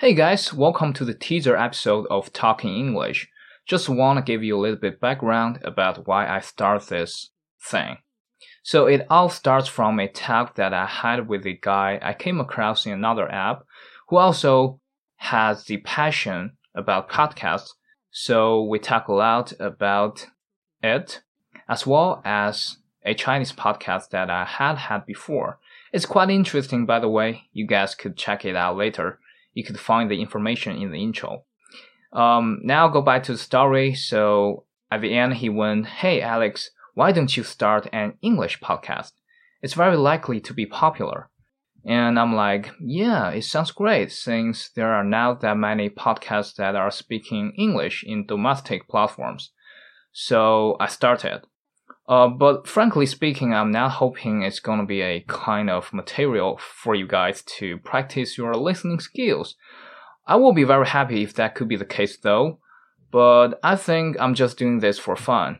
Hey guys, welcome to the teaser episode of Talking English. Just want to give you a little bit background about why I start this thing. So it all starts from a talk that I had with a guy I came across in another app who also has the passion about podcasts. So we talk a lot about it as well as a Chinese podcast that I had had before. It's quite interesting, by the way. You guys could check it out later. You could find the information in the intro. Um, now go back to the story. So at the end, he went, Hey, Alex, why don't you start an English podcast? It's very likely to be popular. And I'm like, yeah, it sounds great since there are now that many podcasts that are speaking English in domestic platforms. So I started. Uh, but frankly speaking, I'm not hoping it's going to be a kind of material for you guys to practice your listening skills. I will be very happy if that could be the case though, but I think I'm just doing this for fun.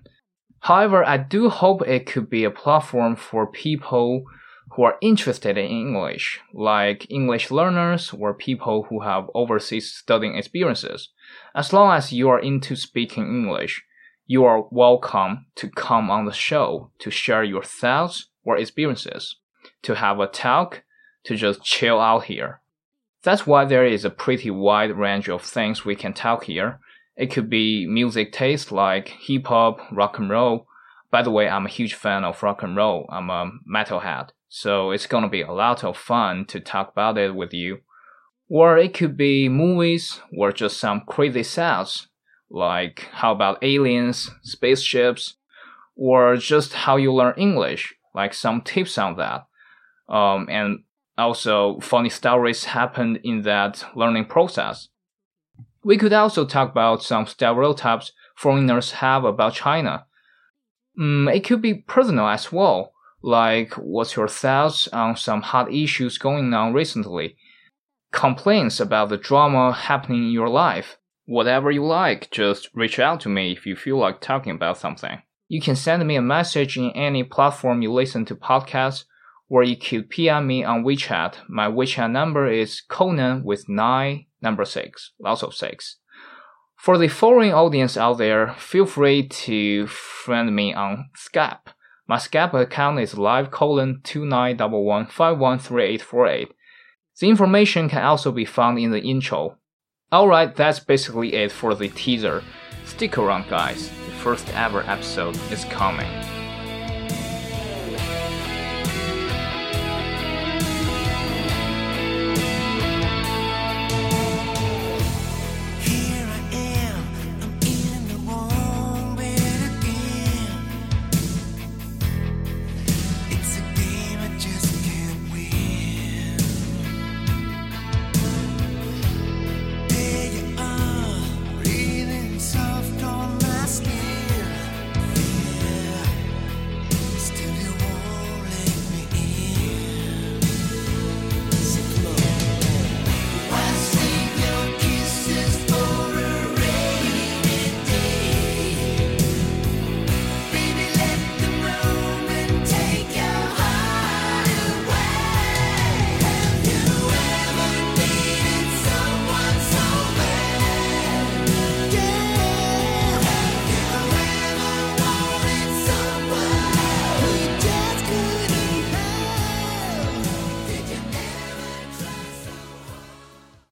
However, I do hope it could be a platform for people who are interested in English, like English learners or people who have overseas studying experiences. As long as you are into speaking English, you are welcome to come on the show to share your thoughts or experiences, to have a talk, to just chill out here. That's why there is a pretty wide range of things we can talk here. It could be music taste like hip hop, rock and roll. By the way, I'm a huge fan of rock and roll. I'm a metalhead. So it's gonna be a lot of fun to talk about it with you. Or it could be movies or just some crazy stats like how about aliens, spaceships, or just how you learn English, like some tips on that. Um, and also, funny stories happened in that learning process. We could also talk about some stereotypes foreigners have about China. Mm, it could be personal as well, like what's your thoughts on some hot issues going on recently, complaints about the drama happening in your life, whatever you like, just reach out to me if you feel like talking about something. You can send me a message in any platform you listen to podcasts, or you could PM me on WeChat. My WeChat number is Conan with 9, number 6, lots of 6. For the foreign audience out there, feel free to friend me on Skype. My Skype account is live colon 2911513848. The information can also be found in the intro. Alright, that's basically it for the teaser. Stick around, guys. The first ever episode is coming.